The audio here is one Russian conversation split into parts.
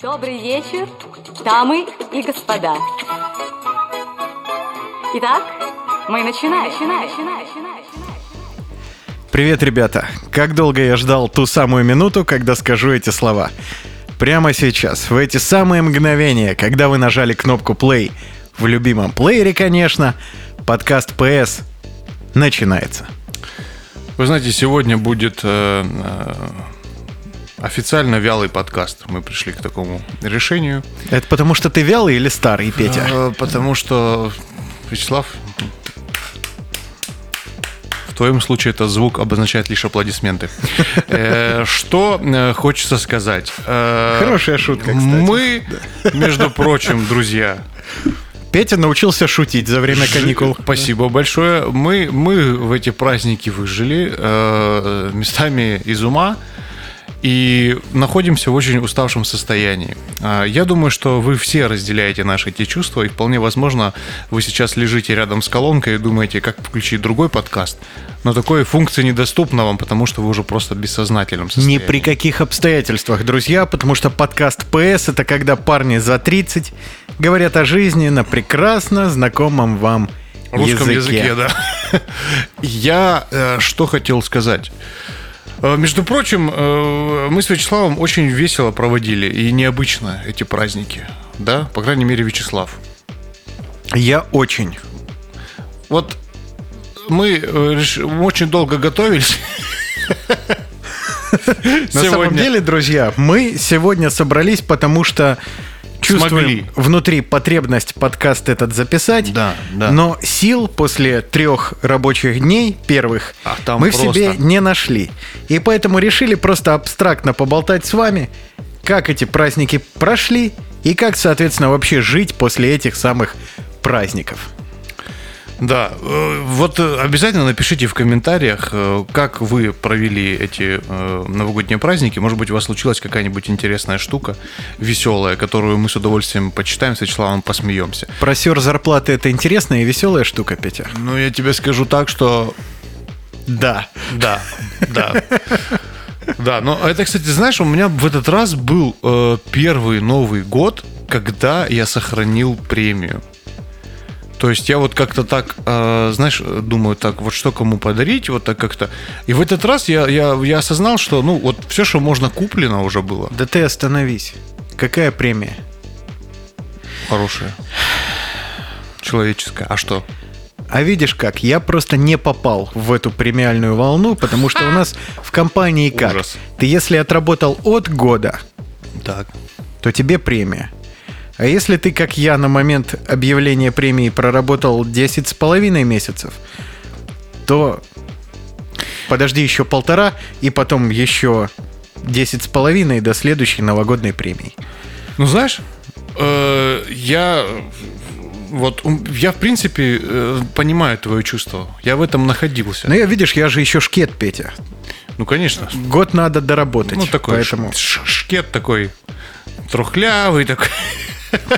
Добрый вечер, дамы и господа. Итак, мы начинаем. начинаем, начинаем, начинаем. Привет, ребята! Как долго я ждал ту самую минуту, когда скажу эти слова. Прямо сейчас, в эти самые мгновения, когда вы нажали кнопку play, в любимом плеере, конечно, подкаст PS начинается. Вы знаете, сегодня будет э, э, официально вялый подкаст. Мы пришли к такому решению. Это потому что ты вялый или старый, Петя? Э, потому что, Вячеслав, в твоем случае этот звук обозначает лишь аплодисменты. Э, Что э, хочется сказать? Хорошая шутка, кстати. Мы, между прочим, друзья, Петя научился шутить за время каникул. Спасибо большое. Мы, мы в эти праздники выжили э, местами из ума и находимся в очень уставшем состоянии. А, Я думаю, что вы все разделяете наши эти чувства, и вполне возможно, вы сейчас лежите рядом с колонкой и думаете, как включить другой подкаст, но такой функции недоступна вам, потому что вы уже просто в бессознательном Ни состоянии. при каких обстоятельствах, друзья, потому что подкаст PS это когда парни за 30 говорят о жизни на прекрасно знакомом вам русском языке, да. Я э, что хотел сказать. Э, Между прочим, э, мы с Вячеславом очень весело проводили и необычно эти праздники. Да, по крайней мере, Вячеслав. Я очень. Вот мы э, мы очень долго готовились. На самом деле, друзья, мы сегодня собрались, потому что чувствуем Смогли. внутри потребность подкаст этот записать. Да, да. Но сил после трех рабочих дней первых А там мы в себе просто. не нашли. И поэтому решили просто абстрактно поболтать с вами, как эти праздники прошли и как, соответственно, вообще жить после этих самых праздников. Да, э, вот э, обязательно напишите в комментариях, э, как вы провели эти новогодние праздники. Может быть, у вас случилась какая-нибудь интересная штука, веселая, которую мы с удовольствием почитаем, с Вячеславом посмеемся. Просер зарплаты это интересная и веселая штука, Петя. Ну, я тебе скажу так, что Да. Да, да. Да, но это, кстати, знаешь, у меня в этот раз был э, первый Новый год, когда я сохранил премию. То есть я вот как-то так, э, знаешь, думаю, так, вот что кому подарить, вот так как-то. И в этот раз я, я, я осознал, что, ну, вот все, что можно куплено уже было. Да ты остановись. Какая премия? Хорошее. Человеческое. А что? А видишь как, я просто не попал в эту премиальную волну, потому что у нас в компании как? Ужас. Ты если отработал от года, Так. то тебе премия. А если ты, как я, на момент объявления премии проработал 10 с половиной месяцев, то подожди еще полтора, и потом еще 10 с половиной до следующей новогодней премии. Ну, знаешь, э, я вот я в принципе э, понимаю твое чувство. Я в этом находился. Но я, видишь, я же еще шкет, Петя. Ну, конечно. Год надо доработать. Ну, такой поэтому шкет такой трухлявый такой.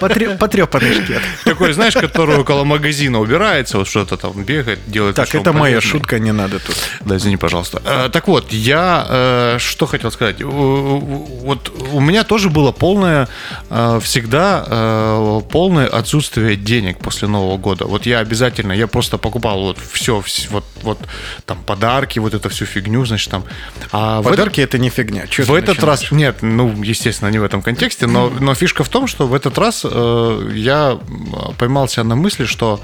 Потре- потрепанный шкет. Такой, знаешь, который около магазина убирается, вот что-то там бегает, делает. Так, это моя шутка, не надо тут. Да, извини, пожалуйста. Э, Так вот, я э, что хотел сказать. Вот у меня тоже было полное, э, всегда полное отсутствие денег после Нового года. Вот я обязательно, я просто покупал вот все, вот, вот там подарки, вот эту всю фигню, значит, там. А Подарки это не фигня. В этот раз, нет, ну, естественно, не в этом контексте, но, но фишка в том, что в этот раз э, я поймал себя на мысли, что,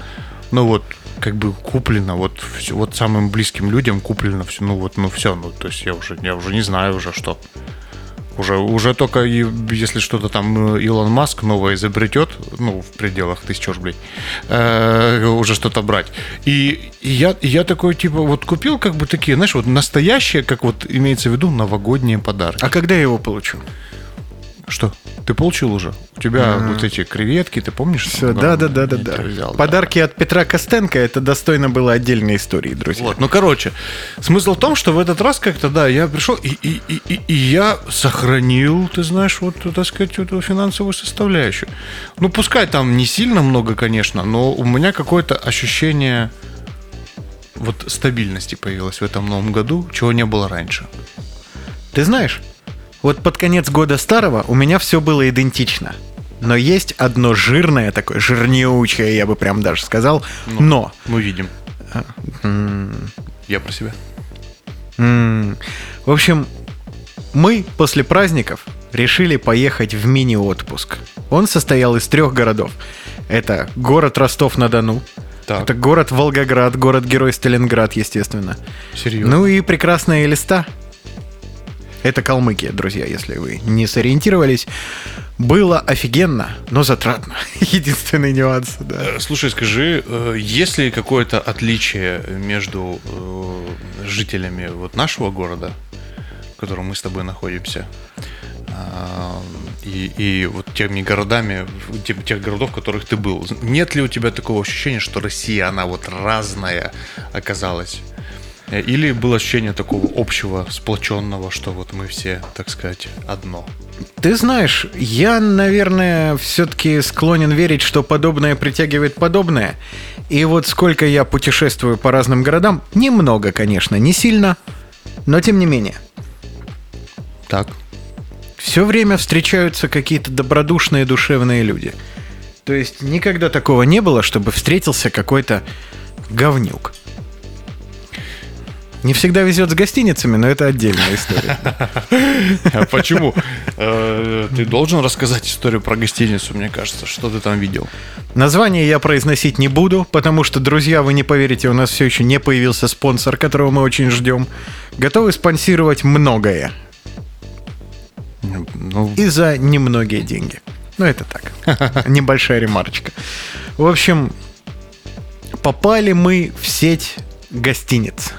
ну вот, как бы куплено, вот, всё- вот самым близким людям куплено все, ну вот, ну все, ну, то есть я уже, я уже не знаю уже что. Уже, уже только если что-то там э, Илон Маск новое изобретет, ну, в пределах тысяч рублей, э, уже что-то брать. И, и я, я такой, типа, вот купил как бы такие, знаешь, вот настоящие, как вот имеется в виду, новогодние подарки. А когда я его получу? Что? Ты получил уже? У тебя вот эти креветки, ты помнишь? Все, да, да, да, да, да. взял, да. Подарки от Петра Костенко это достойно было отдельной истории, друзья. Вот, ну короче, смысл в том, что в этот раз как-то, да, я пришел и, и, и, и, и я сохранил, ты знаешь, вот, так сказать, эту финансовую составляющую. Ну, пускай там не сильно много, конечно, но у меня какое-то ощущение вот стабильности появилось в этом новом году, чего не было раньше. Ты знаешь, Вот под конец года старого у меня все было идентично. Но есть одно жирное такое, жирнючее, я бы прям даже сказал, но. Мы видим. Я про себя. В общем, мы после праздников решили поехать в мини-отпуск. Он состоял из трех городов. Это город Ростов-на-Дону, Так. это город Волгоград, город-герой Сталинград, естественно. Серьезно. Ну и прекрасная Элиста. Это Калмыкия, друзья, если вы не сориентировались. Было офигенно, но затратно. Единственный нюанс, да. Э, Слушай, скажи, э, есть ли какое-то отличие между э, жителями вот нашего города, в котором мы с тобой находимся, и, и вот теми городами, тем- тех городов, в которых ты был? Нет ли у тебя такого ощущения, что Россия, она вот разная оказалась? Э, Или было ощущение такого общего, сплоченного, что вот мы все, так сказать, одно? Ты знаешь, я, наверное, все-таки склонен верить, что подобное притягивает подобное. И вот сколько я путешествую по разным городам, немного, конечно, не сильно, но тем не менее. Так. Все время встречаются какие-то добродушные, душевные люди. То есть никогда такого не было, чтобы встретился какой-то говнюк. Не всегда везет с гостиницами, но это отдельная история. А почему? Э, Ты должен рассказать историю про гостиницу, мне кажется. Что ты там видел? Название я произносить не буду, потому что, друзья, вы не поверите, у нас все еще не появился спонсор, которого мы очень ждем. Готовы спонсировать многое. Ну, И за немногие деньги. Ну, это так. Небольшая ремарочка. В общем, попали мы в сеть гостиниц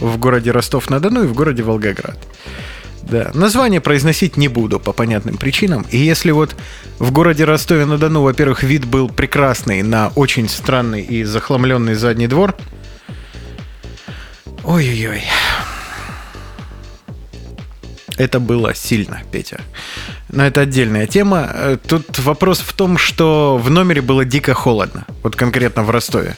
в городе Ростов-на-Дону и в городе Волгоград. Да, название произносить не буду по понятным причинам. И если вот в городе Ростове-на-Дону, во-первых, вид был прекрасный на очень странный и захламленный задний двор. Ой-ой-ой. Это было сильно, Петя. Но это отдельная тема. Э, Тут вопрос в том, что в номере было дико холодно. Вот конкретно в Ростове.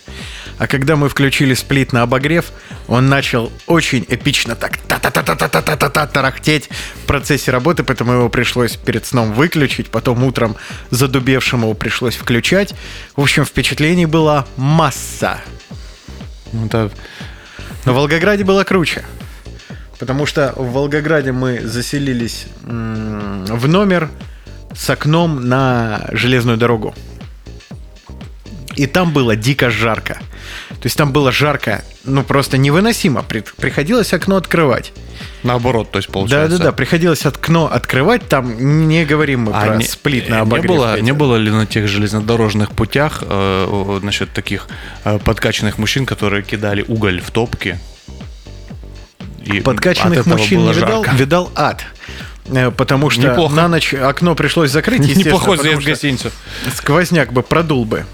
А когда мы включили сплит на обогрев, он начал очень эпично так та-та-та-та-та-та-та тарахтеть в процессе работы, поэтому его пришлось перед сном выключить, потом утром задубевшим его пришлось включать. В общем, впечатлений была масса. ну, это Но в Волгограде было круче. Потому что в Волгограде мы заселились в номер с окном на железную дорогу. И там было дико жарко. То есть там было жарко, ну просто невыносимо. При- Приходилось окно открывать. наоборот, то есть получается. Да-да-да, приходилось окно открывать. Там не говорим мы А про не, сплит на не обогрев. было, Петя. не было ли на тех железнодорожных путях э, значит, таких э, подкачанных мужчин, которые кидали уголь в топки? И Подкачанных мужчин не видал, жарко. видал ад. Э, Потому что Неплохо. на ночь окно пришлось закрыть, естественно, Неплохой заезд в гостиницу. сквозняк бы продул бы.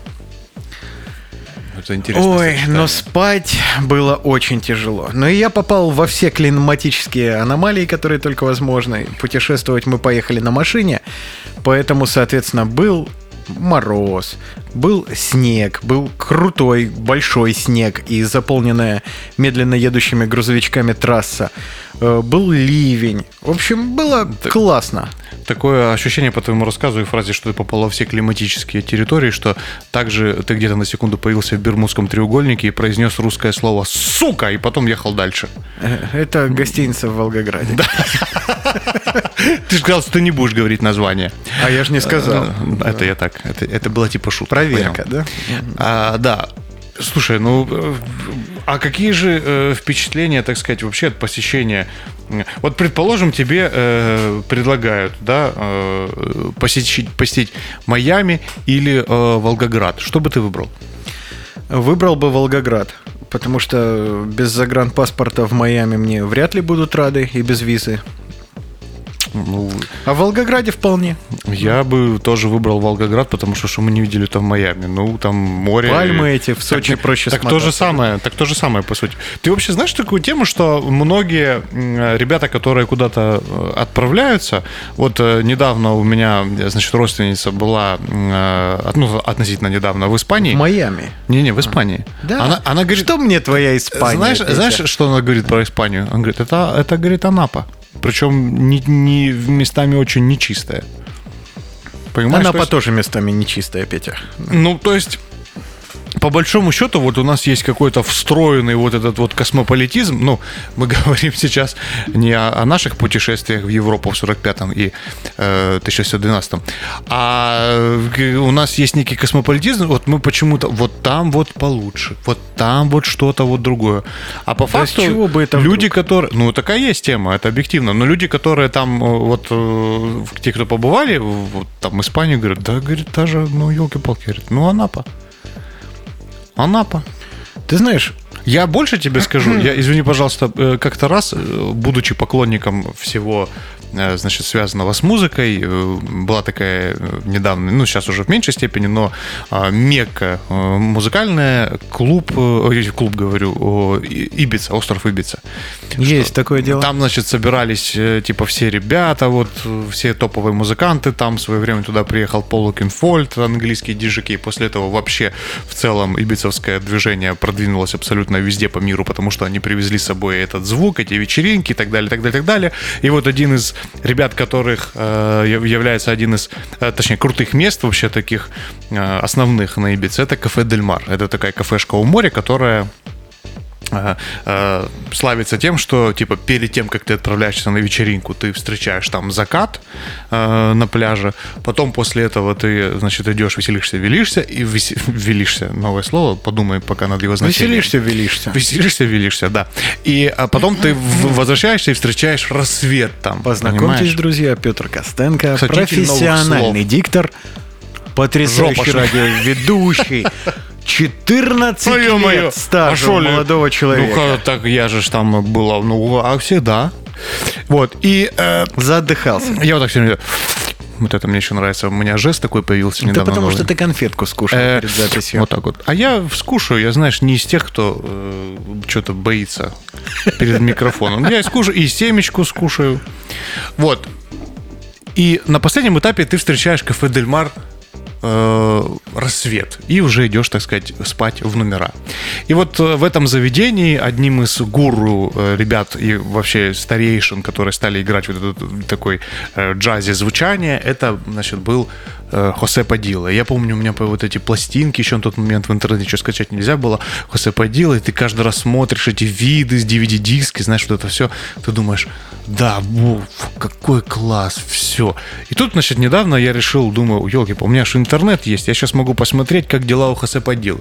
Это интересно. Ой, но спать было очень тяжело. Но и я попал во все климатические аномалии, которые только возможны. Путешествовать мы поехали на машине, поэтому, соответственно, был мороз, был снег, был крутой большой снег и заполненная медленно едущими грузовичками трасса. Э, Был ливень. В общем, было классно. Такое ощущение по твоему рассказу и фразе, что ты попал во все климатические территории, что также ты где-то на секунду появился в Бермудском треугольнике и произнес русское слово «сука», и потом ехал дальше. Э, Это гостиница в Волгограде. Ты же сказал, что ты не будешь говорить название. А я же не сказал. Э, Это я так. Это, это была типа шутка. Проверка, понял. да? А, да. Слушай, ну, а какие же э, впечатления, так сказать, вообще от посещения? Вот, предположим, тебе э, предлагают, да, э, посетить, посетить Майами или э, Волгоград. Что бы ты выбрал? Выбрал бы Волгоград, потому что без загранпаспорта в Майами мне вряд ли будут рады и без визы. Ну, А в Волгограде вполне. я бы тоже выбрал Волгоград, потому что что мы не видели там Майами. Ну, там море. Пальмы эти в Сочи так, проще Так то же смотаться. самое, так то же самое, по сути. Ты вообще знаешь такую тему, что многие м, ребята, которые куда-то э, отправляются, вот э, недавно у меня, э, значит, родственница была, э, ну, относительно недавно в Испании. В Майами. Не-не, в Испании. Да. Она, она говорит, Что мне твоя Испания? знаешь, знаешь, что она говорит про Испанию? Она говорит, это, это говорит, Анапа. Причем не, не, местами очень нечистая. Понимаешь? Анапа есть... тоже местами нечистая, Петя. Ну, то есть по большому счету, вот у нас есть какой-то встроенный вот этот вот космополитизм. Ну, мы говорим сейчас не о, о наших путешествиях в Европу в 45-м и э, 1912-м, а у нас есть некий космополитизм. Вот мы почему-то вот там вот получше, вот там вот что-то вот другое. А по да факту чего бы это люди, вдруг? которые... Ну, такая есть тема, это объективно. Но люди, которые там э, вот э, те, кто побывали, вот там Испанию, говорят, да, говорит, даже, ну, елки-палки, говорит, ну, Анапа. Анапа. Ты знаешь, я больше тебе скажу, я, извини, пожалуйста, э, как-то раз, э, будучи поклонником всего значит, связанного с музыкой. Э, была такая э, недавно, ну, сейчас уже в меньшей степени, но а, Мекка музыкальная, клуб, клуб, говорю, Ибица, остров Ибица. Есть что, такое дело. Там, значит, собирались, типа, все ребята, вот, все топовые музыканты, там в свое время туда приехал Пол Кинфольд, английский диджей, после этого вообще в целом ибицевское движение продвинулось абсолютно везде по миру, потому что они привезли с собой этот звук, эти вечеринки и так далее, так далее, так далее. И вот один из ребят, которых э, является один из, э, точнее, крутых мест вообще таких э, основных на Ибице, это кафе Дель Мар. Это такая кафешка у моря, которая славится тем, что типа перед тем, как ты отправляешься на вечеринку, ты встречаешь там закат э, на пляже, потом после этого ты, значит, идешь, веселишься, велишься и вес... велишься, новое слово, подумай, пока над его значением. Веселишься, велишься. Веселишься, велишься, да. И а потом ты возвращаешься и встречаешь рассвет там. Познакомьтесь, понимаешь? друзья, Петр Костенко, Кстати, профессиональный диктор, потрясающий радиоведущий. 14 Ой, лет стажа а молодого человека. Ну, так я же там была, ну, а всегда. Вот, и... Э, Задыхался. Я вот так все. Вот это мне еще нравится. У меня жест такой появился недавно. Да потому новый. что ты конфетку скушал э, перед записью. Вот так вот. А я скушаю, я, знаешь, не из тех, кто э, что-то боится перед микрофоном. Я скушаю, и семечку скушаю. Вот. И на последнем этапе ты встречаешь кафе Дельмар э, рассвет, и уже идешь, так сказать, спать в номера. И вот э, в этом заведении одним из гуру э, ребят и вообще старейшин, которые стали играть вот этот такой э, джазе звучание, это, значит, был Хосе Падила. Я помню, у меня вот эти пластинки еще на тот момент в интернете что скачать нельзя было. Хосе Падила, и ты каждый раз смотришь эти виды с DVD-диски, знаешь, вот это все. Ты думаешь, да, во, какой класс, все. И тут, значит, недавно я решил, думаю, елки, у меня же интернет есть, я сейчас могу посмотреть, как дела у Хосе Падилы.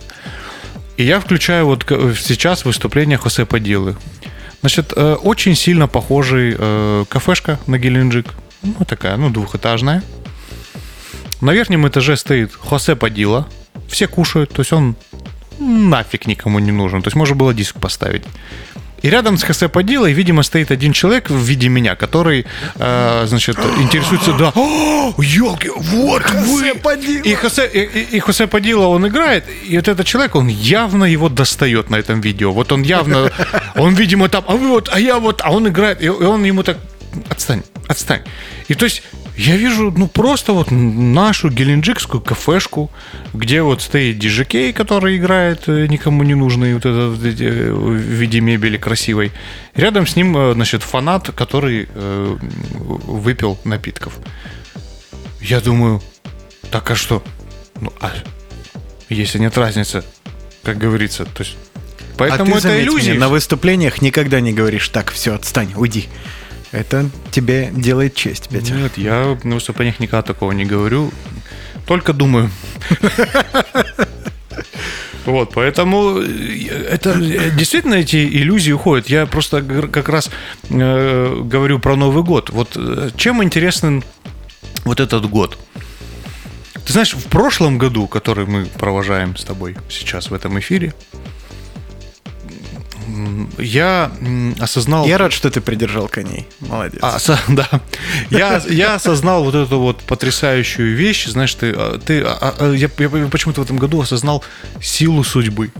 И я включаю вот сейчас выступление Хосе Падилы. Значит, э, очень сильно похожий э, кафешка на Геленджик. Ну, такая, ну, двухэтажная. На верхнем этаже стоит Хосе Падила. Все кушают, то есть он нафиг никому не нужен. То есть можно было диск поставить. И рядом с Хосе Падилой, видимо, стоит один человек в виде меня, который, э, значит, интересуется, да, елки, вот вы! И Хосе, и, и Хосе Падила, он играет, и вот этот человек, он явно его достает на этом видео. Вот он явно, он, видимо, там, а вы вот, а я вот, а он играет, и он ему так, отстань, отстань. И то есть я вижу, ну, просто вот нашу геленджикскую кафешку, где вот стоит диджекей, который играет э, никому не нужный вот этот э, в виде мебели красивой. Рядом с ним, э, значит, фанат, который э, выпил напитков. Я думаю, так а что? Ну, а если нет разницы, как говорится, то есть... Поэтому а ты это иллюзия. На выступлениях никогда не говоришь, так, все, отстань, уйди. Это тебе делает честь, Петя. Нет, я на выступлениях никогда такого не говорю. Только думаю. Вот, поэтому э, это э, действительно эти иллюзии уходят. Я просто как раз э, говорю про Новый год. Вот э, чем интересен вот этот год? Ты знаешь, в прошлом году, который мы провожаем с тобой сейчас в этом эфире, я осознал... Я рад, что ты придержал коней. Молодец. А, со, да. Я, я осознал вот эту вот потрясающую вещь. Знаешь, ты... А, ты а, а, я, я почему-то в этом году осознал силу судьбы.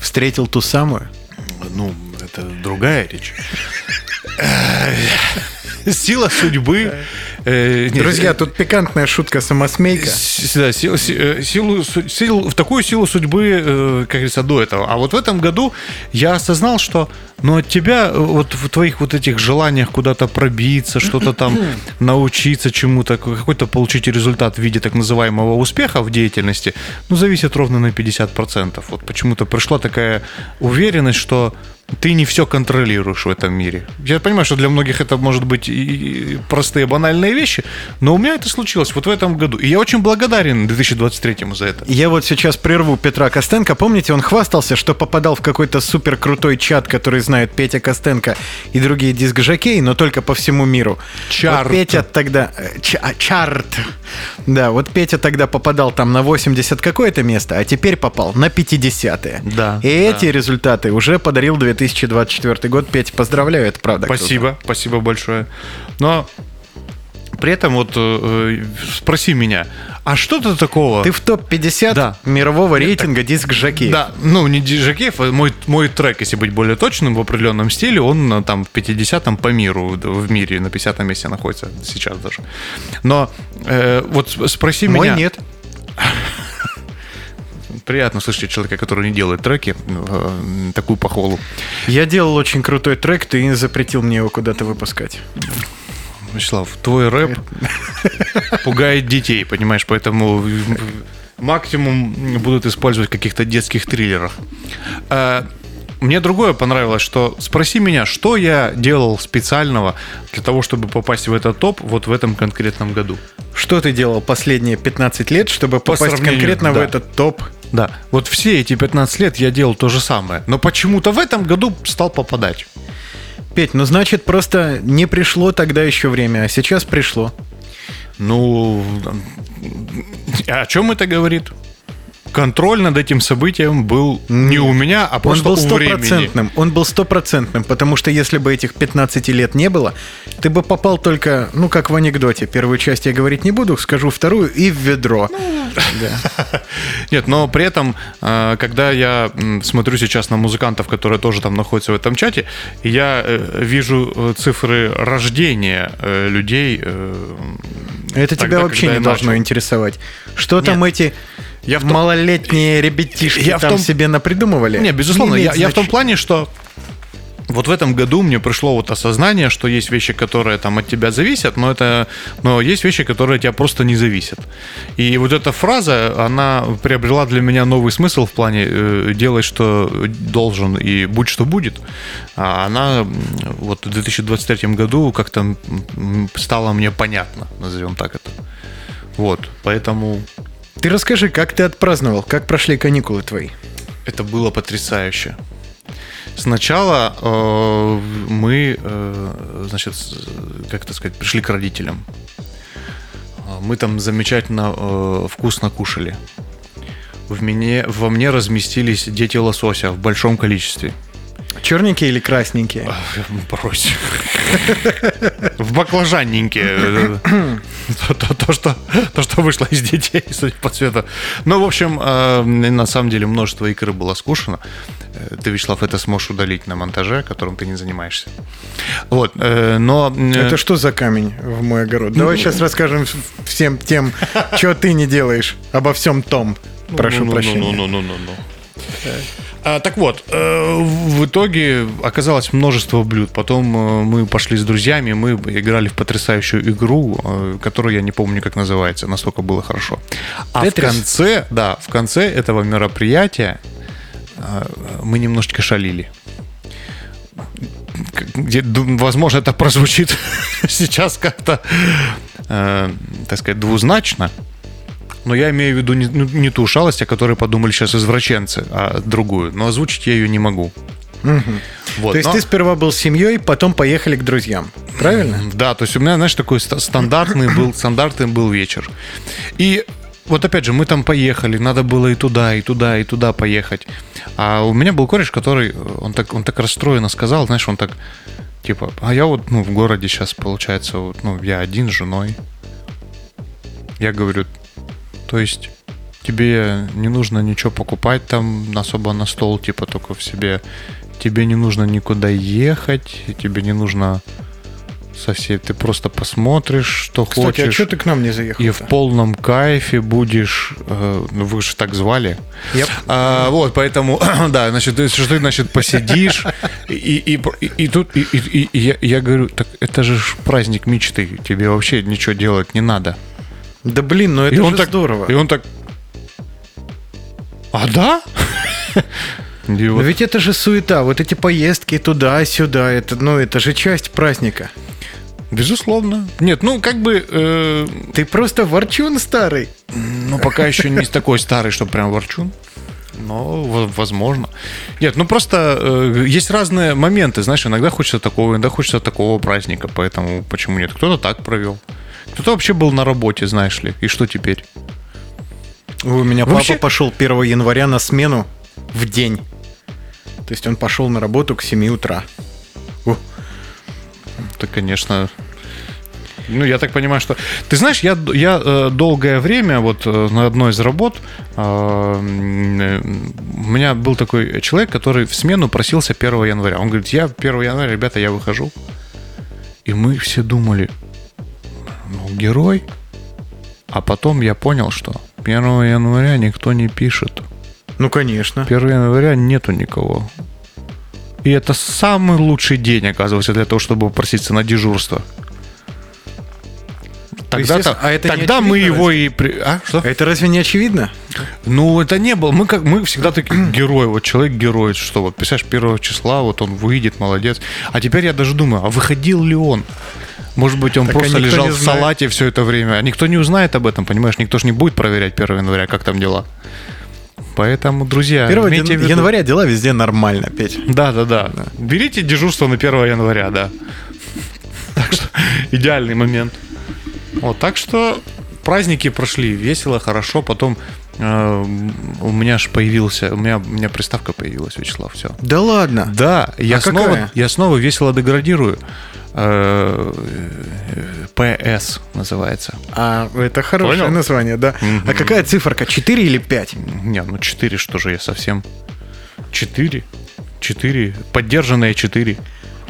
Встретил ту самую? Ну, это другая речь. Сила судьбы э, нет, Друзья, э, тут пикантная шутка самосмейка. да, сил- си- э, силу, су- сил- в такую силу судьбы, э, как говорится, до этого. А вот в этом году я осознал, что ну, от тебя, вот в твоих вот этих желаниях куда-то пробиться, что-то там научиться чему-то, какой-то получить результат в виде так называемого успеха в деятельности, ну, зависит ровно на 50%. Вот почему-то пришла такая уверенность, что ты не все контролируешь в этом мире. Я понимаю, что для многих это может быть и простые банальные вещи, но у меня это случилось вот в этом году. И я очень благодарен 2023 за это. Я вот сейчас прерву Петра Костенко. Помните, он хвастался, что попадал в какой-то супер крутой чат, который знает Петя Костенко и другие диск-жокеи, но только по всему миру. Чарт. Вот Петя тогда... э, ча- а, чарт. Да, вот Петя тогда попадал там на 80 какое-то место, а теперь попал на 50 Да, И да. эти результаты уже подарил 2024 год. Петя, поздравляю, это правда. Спасибо, спасибо большое. Но при этом вот э, э, спроси меня, а что ты такого? Ты в топ-50 Да. мирового рейтинга диск-жокеев. Да, ну не Диджакеев, а мой, мой трек, если быть более точным, в определенном стиле, он на, там в 50-м по миру, в- мире, на 50-м месте находится сейчас даже. Но э, вот спроси Мой меня... нет. Приятно слышать человека, который не делает треки, э, такую похвалу. Я делал очень крутой трек, ты запретил мне его куда-то выпускать. Вячеслав, твой рэп пугает детей, понимаешь, поэтому максимум будут использовать в каких-то детских триллерах. А, Мне другое понравилось, что спроси меня, что я делал специального для того, чтобы попасть в этот топ вот в этом конкретном году. Что ты делал последние 15 лет, чтобы По попасть конкретно в да. этот топ? Да, вот все эти 15 лет я делал то же самое, но почему-то в этом году стал попадать. Петь, ну значит просто не пришло тогда еще время, а сейчас пришло. Ну, о чем это говорит? Контроль над этим событием был не у меня, а Он просто был у времени. стопроцентным. Он был стопроцентным, потому что если бы этих 15 лет не было, ты бы попал только, ну, как в анекдоте. Первую часть я говорить не буду, скажу вторую и в ведро. Да. Нет, но при этом, э, когда я смотрю сейчас на музыкантов, которые тоже там находятся в этом чате, я э, вижу э, цифры рождения людей. Это тогда, тебя вообще не должно начал. интересовать. Что там эти Я в том- малолетние ребятишки Я в там том- себе напридумывали? Не, безусловно, Не я, я в том плане, что вот в этом году мне пришло вот осознание, что есть вещи, которые там от тебя зависят, но это, но есть вещи, которые от тебя просто не зависят. И вот эта фраза, она приобрела для меня новый смысл в плане э, делай, что должен и будь, что будет. А она вот в 2023 году как-то стала мне понятна, назовем так это. Вот, поэтому Ты расскажи, как ты отпраздновал, как прошли каникулы твои? Это было потрясающе. Сначала э, мы, э, значит, как это сказать, пришли к родителям. А, Мы там замечательно э, вкусно кушали. В мне, во мне разместились дети лосося в большом количестве. Черненькие или красненькие? Брось. В баклажанненькие. То, то- то, что, то, что вышло из детей, судя по цвету. Ну, в общем, э, на самом деле множество икры было скушено. Э, Ты, Вячеслав, это сможешь удалить на монтаже, которым ты не занимаешься. Вот, э, но... Это что за камень в мой огород? Давай сейчас расскажем в- всем тем, что ты не делаешь, обо всем том. Прошу Ну, ну, прощения. ну, ну, ну, ну, ну. А, так вот, э, в итоге оказалось множество блюд. Потом э, мы пошли с друзьями, мы играли в потрясающую игру, э, которую я не помню, как называется, настолько было хорошо. А в Тетрис? конце, да, в конце этого мероприятия э, мы немножечко шалили. Где, возможно, это прозвучит сейчас как-то, э, так сказать, двузначно. Но я имею в виду не, ну, не ту шалость, о которой подумали сейчас извращенцы, а другую. Но озвучить я ее не могу. Вот, То есть но- ты сперва был с семьей, потом поехали к друзьям. Правильно? Да, то есть у меня, знаешь, такой ста- стандартный был, стандартный был вечер. И вот опять же, мы там поехали, надо было и туда, и туда, и туда поехать. А у меня был кореш, который, э, он так, он так расстроенно сказал, знаешь, он так, типа, а я вот, ну, в городе сейчас, получается, вот, ну, я один с женой. Я говорю, то есть тебе не нужно ничего покупать там особо на стол, типа только в себе. Тебе не нужно никуда ехать, тебе не нужно со всей. Ты просто посмотришь, что Кстати, а хочешь. что ты к нам не заехал? и в полном кайфе будешь. э, ну, вы же так звали. Yep. А, вот, поэтому, да, значит, что ты, значит, посидишь, и, и, и, и тут и, и- и я, я говорю, так это же праздник мечты, тебе вообще ничего делать не надо. Да блин, ну это и он так, здорово. И он так, а да? И Но ведь это же суета, вот эти поездки туда-сюда, это, ну, это же часть праздника. Безусловно. Нет, ну как бы, э, Ты просто ворчун старый. ну пока еще не такой старый, что прям ворчун. Но во- возможно. Нет, ну просто э, есть разные моменты, знаешь, иногда хочется такого, иногда хочется такого праздника, поэтому почему нет? Кто-то так провел. Кто-то вообще был на работе, знаешь ли. И что теперь? У меня Вообще- папа пошел 1 января на смену в день. То есть он пошел на работу к 7 утра. Ух, Это, конечно... Ну, я так понимаю, что... Ты знаешь, я, я э, долгое время вот э, на одной из работ э, у меня был такой человек, который в смену просился 1 января. Он говорит, я 1 января, ребята, я выхожу. И мы все думали, ну, герой. А потом я понял, что 1 января никто не пишет. Ну, конечно. 1 января нету никого. И это самый лучший день, оказывается, для того, чтобы попроситься на дежурство. Тогда, естественно, а это тогда мы его и... при- А, что? Это разве не очевидно? Ну, это не было. Мы, как, мы всегда такие герои. Вот человек герой, что вот, представляешь, первого числа, вот он выйдет, молодец. А теперь я даже думаю, а выходил ли он? Может быть, он Так, просто лежал в салате все это время. А никто не узнает об этом, понимаешь? Никто же не будет проверять 1 января, как там дела. Поэтому, друзья, 1 имейте в виду- января дела везде нормально, Петь. Да, да, да. Берите дежурство на 1 января, да. Так что идеальный момент. Вот, так что праздники прошли весело, хорошо. Потом э, у меня же появился, у меня, у меня приставка появилась, Вячеслав, все. Да ладно. Да, я, А снова, какая? я снова весело деградирую. Э, э, ПС называется. А, это хорошее Понял? название, да. А какая циферка? 4 или 5? Не, ну 4, что же я совсем... 4? 4. Поддержанные 4.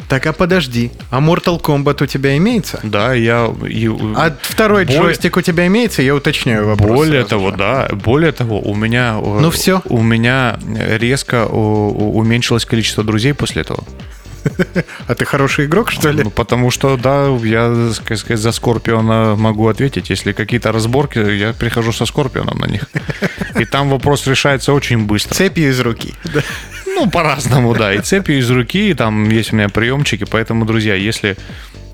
Так, а подожди. А Mortal Kombat у тебя имеется? Да, я... и- А второй Более- джойстик у тебя имеется? Я уточняю вопрос. Более того, же. да, более того, у меня... э, Ну всё. У меня резко уменьшилось количество друзей после этого. А ты хороший игрок, что ли? Ну, потому что, да, я, так сказать, за Скорпиона могу ответить. Если какие-то разборки, я прихожу со Скорпионом на них. И там вопрос решается очень быстро. Цепью из руки. Ну, по-разному, да. И цепью из руки, и там есть у меня приемчики. Поэтому, друзья, если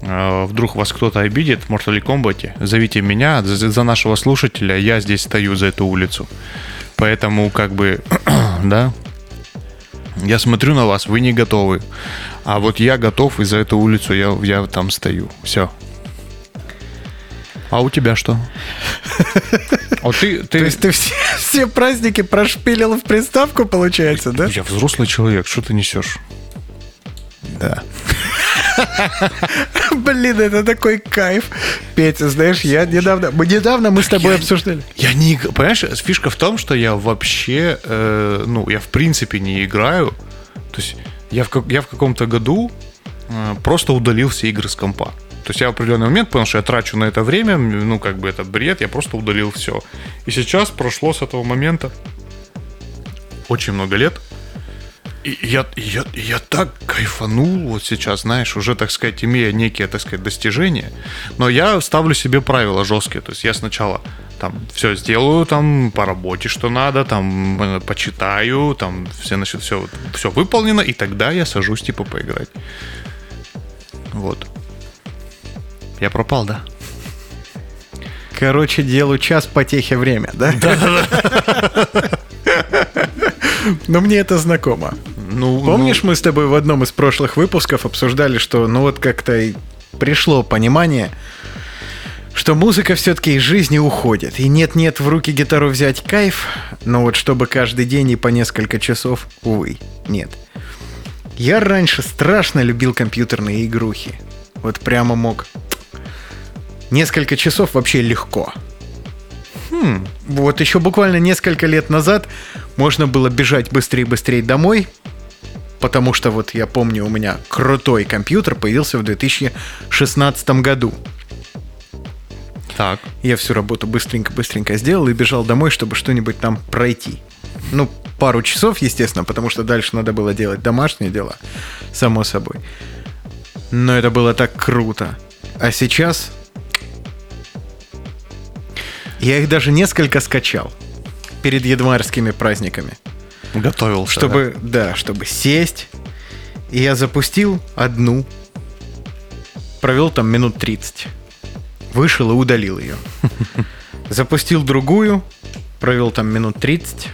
э, вдруг вас кто-то обидит в Mortal Kombat, зовите меня, за, за нашего слушателя, я здесь стою за эту улицу. Поэтому, как бы, да, я смотрю на вас, вы не готовы. А вот я готов, и за эту улицу я, я там стою. Все. А у тебя что? А ты, ты... То есть ты все, все праздники прошпилил в приставку, получается, да? Я взрослый человек, что ты несешь? Да. Блин, это такой кайф. Петя, знаешь, я недавно... Мы недавно мы с тобой я- обсуждали. Я не... Понимаешь, фишка в том, что я вообще... э, ну, я в принципе не играю. То есть я в, как- я в каком-то году э, просто удалил все игры с компа. То есть я в определенный момент понял, что я трачу на это время, ну, как бы это бред, я просто удалил все. И сейчас прошло с этого момента очень много лет. И я, я, я так кайфанул вот сейчас, знаешь, уже, так сказать, имея некие, так сказать, достижения. Но я ставлю себе правила жесткие. То есть я сначала там все сделаю, там по работе, что надо, там э, почитаю, там все, значит, все, все выполнено, и тогда я сажусь, типа, поиграть. Вот. Я пропал, да? Короче, делу час потехи время, да? Но мне это знакомо. Ну, Помнишь, мы с тобой в одном из прошлых выпусков обсуждали, что ну вот как-то пришло понимание, что музыка все-таки из жизни уходит. И нет-нет, в руки гитару взять кайф, но вот чтобы каждый день и по несколько часов, увы, нет. Я раньше страшно любил компьютерные игрухи. Вот прямо мог. Несколько часов вообще легко. Хм. Вот еще буквально несколько лет назад можно было бежать быстрее-быстрее домой, Потому что вот я помню, у меня крутой компьютер появился в 2016 году. Так. Я всю работу быстренько-быстренько сделал и бежал домой, чтобы что-нибудь там пройти. Ну, пару часов, естественно, потому что дальше надо было делать домашние дела, само собой. Но это было так круто. А сейчас я их даже несколько скачал перед январскими праздниками. Готовился. Чтобы, да, чтобы сесть. И я запустил одну. Провел там минут 30. Вышел и удалил ее. Запустил другую. Провел там минут 30.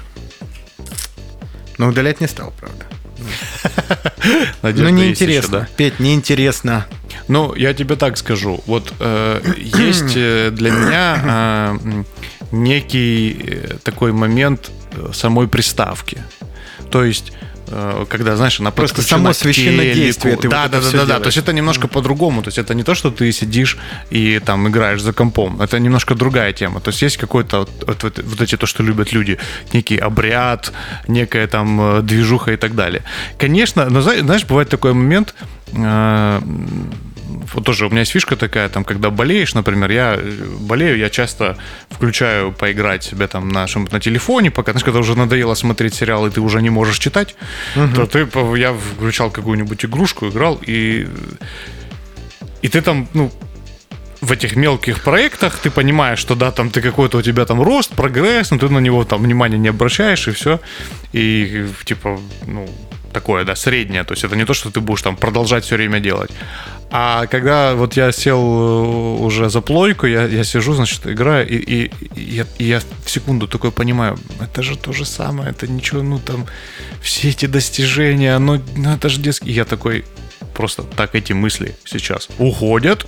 Но удалять не стал, правда. Надежда ну, еще, неинтересно. да? Петь, неинтересно. Ну, я тебе так скажу. Вот э, есть э, для меня э, некий э, такой момент э, самой приставки. То есть когда, знаешь, она Просто само священнодействие, ты да, вот да, да, да, да. То есть это немножко по-другому. То есть это не то, что ты сидишь и там играешь за компом. Это немножко другая тема. То есть есть какой-то вот, вот- вот- вот эти то, что любят люди, некий обряд, некая там э, движуха и так далее. Конечно, но зна- знаешь, бывает такой момент. э, вот тоже у меня есть фишка такая, там, когда болеешь, например, я э, болею, я часто включаю поиграть себе там на, на телефоне, пока, знаешь, когда уже надоело смотреть сериал, и ты уже не можешь читать, то ты, я включал какую-нибудь игрушку, играл, и, и ты там, ну, в этих мелких проектах ты понимаешь, что да, там ты какой-то у тебя там рост, прогресс, но ты на него там внимания не обращаешь, и все. И типа, ну, такое, да, среднее. То есть это не то, что ты будешь там продолжать все время делать. А когда вот я сел э, уже за плойку, я, я сижу, значит, играю, и, и- и я, и я в секунду такой понимаю, это же то же самое, это ничего, ну там, все эти достижения, ну, ну это же детский. И я такой, просто так эти мысли сейчас уходят.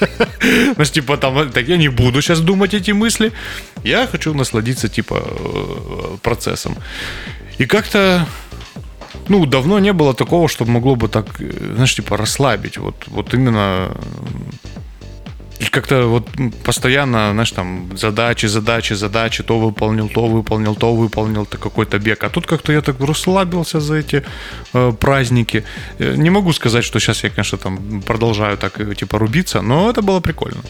Значит, типа там, так я не буду сейчас думать эти мысли. Я хочу насладиться, типа, э, процессом. И как-то, ну, давно не было такого, чтобы могло бы так, э, знаешь, типа, расслабить. Вот, вот именно э, как-то вот постоянно, знаешь, там задачи, задачи, задачи, то выполнил, то выполнил, то выполнил, то какой-то бег. А тут как-то я так расслабился за эти э, праздники. Э, Не могу сказать, что сейчас я, конечно, там продолжаю так, типа, рубиться, но это было прикольно.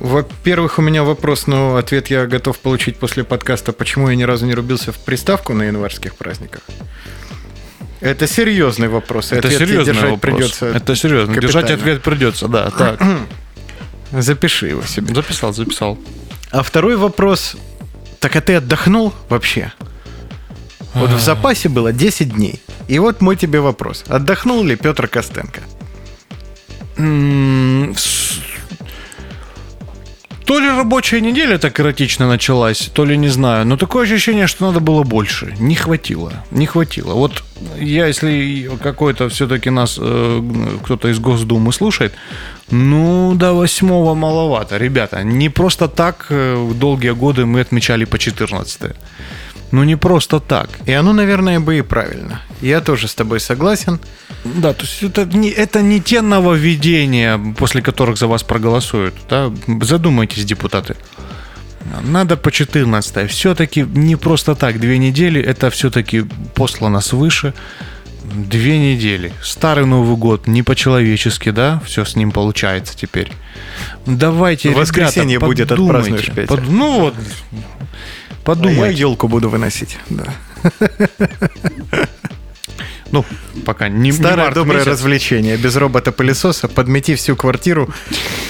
Во-первых, у меня вопрос, но ответ я готов получить после подкаста, почему я ни разу не рубился в приставку на январских праздниках. Это серьезный вопрос. это серьезный держать вопрос. придется. Это серьезно. Держать капитально. ответ придется, да. Так. Запиши его себе. Записал, записал. А второй вопрос. Так а ты отдохнул вообще? Вот в запасе было 10 дней. И вот мой тебе вопрос. Отдохнул ли Петр Костенко? То ли рабочая неделя так эротично началась, то ли не знаю, но такое ощущение, что надо было больше. Не хватило. Не хватило. Вот я, если какой-то все-таки нас э, кто-то из Госдумы слушает, ну, до восьмого маловато. Ребята, не просто так э, долгие годы мы отмечали по 14 Ну, не просто так. И оно, наверное, бы и правильно. Я тоже с тобой согласен. Да, то есть это не, это не те нововведения, после которых за вас проголосуют. Да? Задумайтесь, депутаты. Надо по 14 Все-таки не просто так. Две недели это все-таки послано свыше. Две недели. Старый Новый год, не по-человечески, да? Все с ним получается теперь. Давайте, В воскресенье ребята, будет, отпразднуешь, Петя. Под- ну вот, А я елку буду выносить. Да. Ну, пока не не Старое март доброе месяц. развлечение. Без робота-пылесоса подмети всю квартиру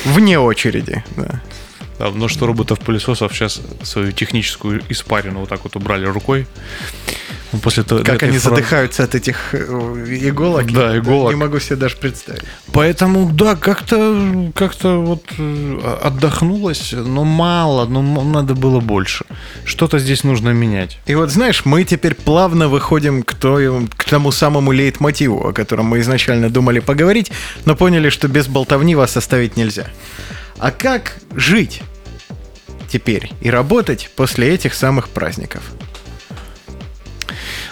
вне очереди. Да. Да, множество роботов-пылесосов сейчас свою техническую испарину вот так вот убрали рукой. Ну, После того, Как они фразы- задыхаются от этих э, иголок. Да, иголок. Не могу себе даже представить. Поэтому, да, как-то как-то вот э, отдохнулось, но мало, но надо было больше. Что-то здесь нужно менять. И вот знаешь, мы теперь плавно выходим к, той- к тому самому лейтмотиву, о котором мы изначально думали поговорить, но поняли, что без болтовни вас оставить нельзя. А как жить теперь и работать после этих самых праздников?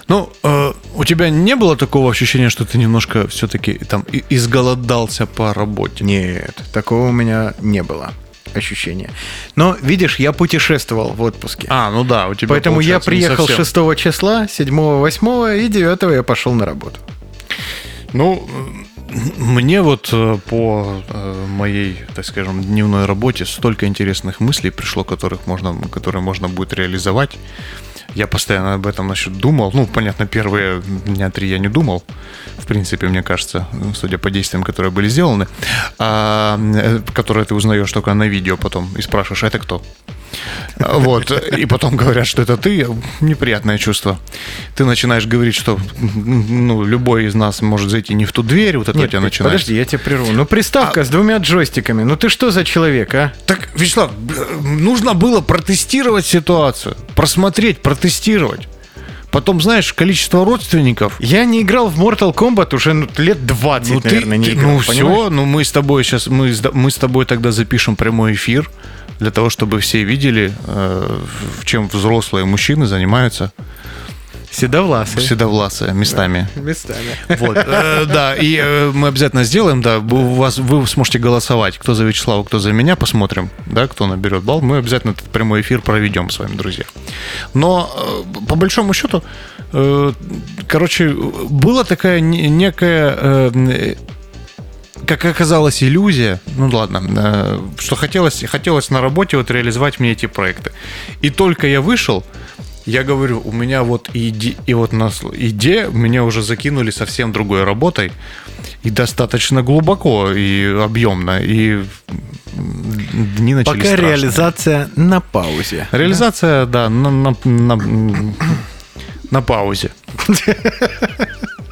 Ну, э, у тебя не было такого ощущения, что ты немножко все-таки там изголодался по работе? Нет, такого у меня не было. ощущения. Но, видишь, я путешествовал в отпуске. А, ну да, у тебя Поэтому я приехал совсем. 6 числа, 7, 8 и 9 я пошел на работу. Ну, мне вот э, по э, моей, так скажем, дневной работе столько интересных мыслей пришло, которых можно, которые можно будет реализовать. Я постоянно об этом насчет думал. Ну, понятно, первые дня три я не думал. В принципе, мне кажется, судя по действиям, которые были сделаны, а, э, которые ты узнаешь только на видео потом и спрашиваешь, это кто? Вот. И потом говорят, что это ты. Неприятное чувство. Ты начинаешь говорить, что ну, любой из нас может зайти не в ту дверь, вот это у Нет, тебя Петь, начинается. подожди, я тебя прерву. Ну, приставка с двумя джойстиками. Ну, ты что за человек, а? Так, Вячеслав, нужно было протестировать ситуацию, просмотреть, протестировать. Потом, знаешь, количество родственников. Я не играл в Mortal Kombat уже ну, лет 20, Ну, ты, наверное, не ты- играл, ну понимаешь? все, ну мы с тобой сейчас, мы, мы с тобой тогда запишем прямой эфир для того, чтобы все видели, э, чем взрослые мужчины занимаются Седовласый. седовласые местами. Местами. Вот, э, да, и э, мы обязательно сделаем, да, у вас, вы сможете голосовать, кто за Вячеслава, кто за меня, посмотрим, да, кто наберет балл, мы обязательно этот прямой эфир проведем с вами, друзья. Но, э, по большому счету, э, короче, была такая не- некая, э, как оказалось, иллюзия, ну ладно, э, что хотелось, хотелось на работе вот реализовать мне эти проекты. И только я вышел, я говорю, у меня вот иде, и вот на идея меня уже закинули совсем другой работой и достаточно глубоко и объемно и дни начались Пока страшные. реализация на паузе. Реализация, да, на, на, на- на паузе.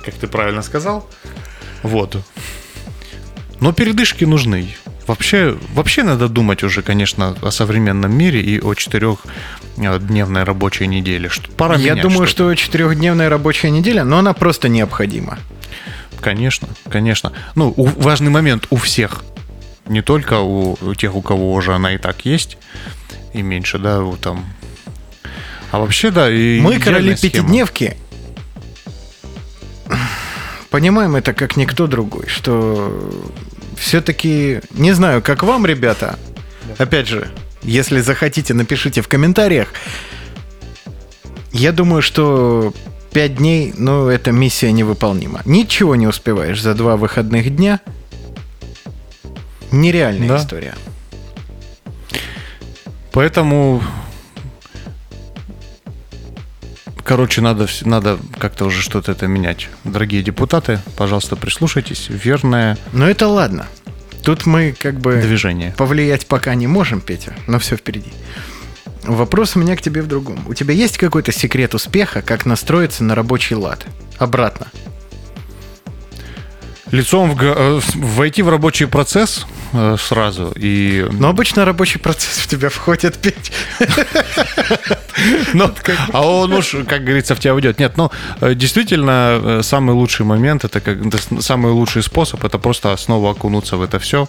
Как ты правильно сказал. Вот. Но передышки нужны. Вообще, вообще надо думать уже, конечно, о современном мире и о четырехдневной рабочей неделе. Что пора Я думаю, что-то. что четырехдневная рабочая неделя, но она просто необходима. Конечно, конечно. Ну, у- важный момент у всех. Не только у, у тех, у кого уже она и так есть, и меньше, да, у там... А вообще, да, и Мы, короли схема. пятидневки, понимаем это как никто другой, что все-таки, не знаю, как вам, ребята, опять же, если захотите, напишите в комментариях. Я думаю, что 5 дней, ну, эта миссия невыполнима. Ничего не успеваешь за два выходных дня. Нереальная Да. история. Поэтому, короче, надо, надо как-то уже что-то это менять. Дорогие депутаты, пожалуйста, прислушайтесь. Верное Но это ладно. Тут мы как бы... движение. Повлиять пока не можем, Петя, но все впереди. Вопрос у меня к тебе в другом. У тебя есть какой-то секрет успеха, как настроиться на рабочий лад? Обратно. Лицом в, э, войти в рабочий процесс э, сразу и... Но обычно рабочий процесс в тебя входит, Петь. Ну, а он уж, как говорится, в тебя уйдет. Нет, ну, э, действительно, самый лучший момент, это как самый лучший способ, это просто снова окунуться в это все,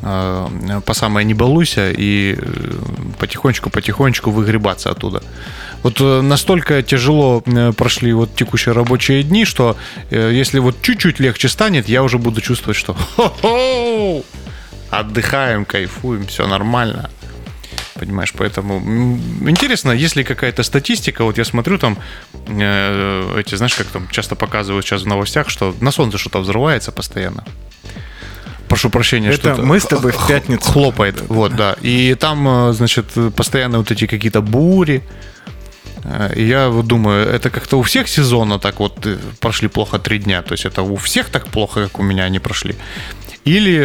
по самое не балуйся и э, потихонечку-потихонечку выгребаться оттуда. Вот э, настолько тяжело э, прошли вот текущие рабочие дни, что э, если вот чуть-чуть легче станет, я уже буду чувствовать, что хо-хо, отдыхаем, кайфуем, все нормально. Понимаешь, поэтому интересно, есть ли какая-то статистика, вот я смотрю там, э, эти, знаешь, как там часто показывают сейчас в новостях, что на солнце что-то взрывается постоянно. Прошу прощения, Это что мы с тобой в пятницу. хлопает, вот, да. И там, значит, постоянно вот эти какие-то бури. Э, И я вот думаю, это как-то у всех сезона так вот э, прошли плохо три дня, то есть это у всех так плохо, как у меня они прошли. Или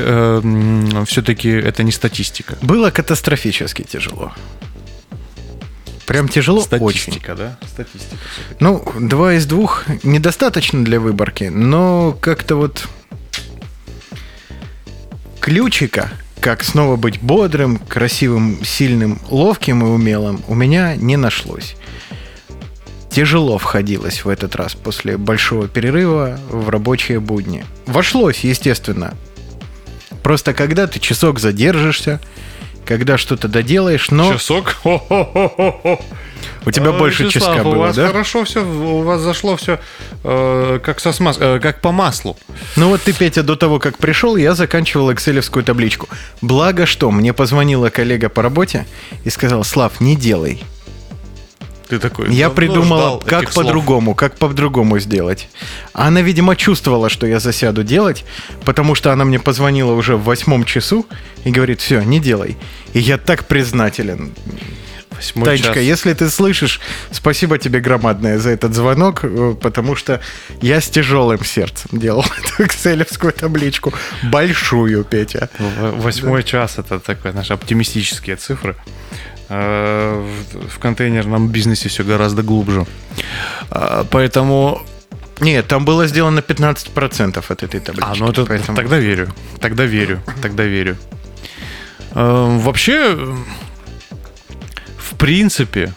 все-таки это не статистика? Было катастрофически тяжело. Прям тяжело очень. да? Статистика. Ну, два из двух недостаточно для выборки, но как-то вот ключика, как снова быть бодрым, красивым, сильным, ловким и умелым, у меня не нашлось. Тяжело входилось в этот раз после большого перерыва в рабочие будни. Вошлось, естественно. Просто когда ты часок задержишься, когда что-то доделаешь, но... Часок? У тебя Ой, больше Вячеслав, ческа у было, вас да? хорошо все, у вас зашло все как, со смаз- э, как по маслу. Ну вот ты, Петя, до того, как пришел, я заканчивал экселевскую табличку. Благо что, мне позвонила коллега по работе и сказал, Слав, не делай. Ты такой. Я давно придумал, ждал как по-другому, как по-другому сделать. Она, видимо, чувствовала, что я засяду делать, потому что она мне позвонила уже в восьмом часу и говорит, все, не делай. И я так признателен. Восьмой Танечка, час. если ты слышишь, спасибо тебе громадное за этот звонок, э, потому что я с тяжелым сердцем делал эту экселевскую табличку. Большую, Петя. Восьмой час это такое наши оптимистические цифры. Э, В контейнерном бизнесе все гораздо глубже. А, Поэтому Нет, там было сделано 15% от этой таблички. А, ну это поэтому- тогда верю. Тогда верю. Тогда верю. Э, Вообще, в принципе,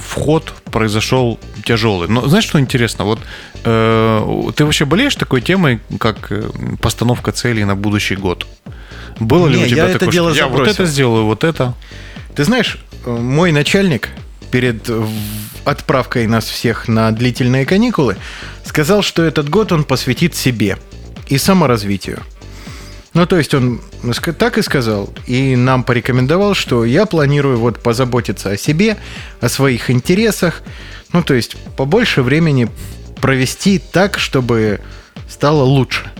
вход произошел тяжелый. Но знаешь, что интересно? Вот э, ты вообще болеешь такой темой, как постановка целей на будущий год? Было ли Не, у тебя я это такое, дело что я вот забросил. это сделаю, вот это? Ты знаешь, э, мой начальник перед отправкой нас всех на длительные каникулы сказал, что этот год он посвятит себе и саморазвитию. Ну, то есть он так и сказал, и нам порекомендовал, что я планирую вот позаботиться о себе, о своих интересах, ну, то есть побольше времени провести так, чтобы стало лучше.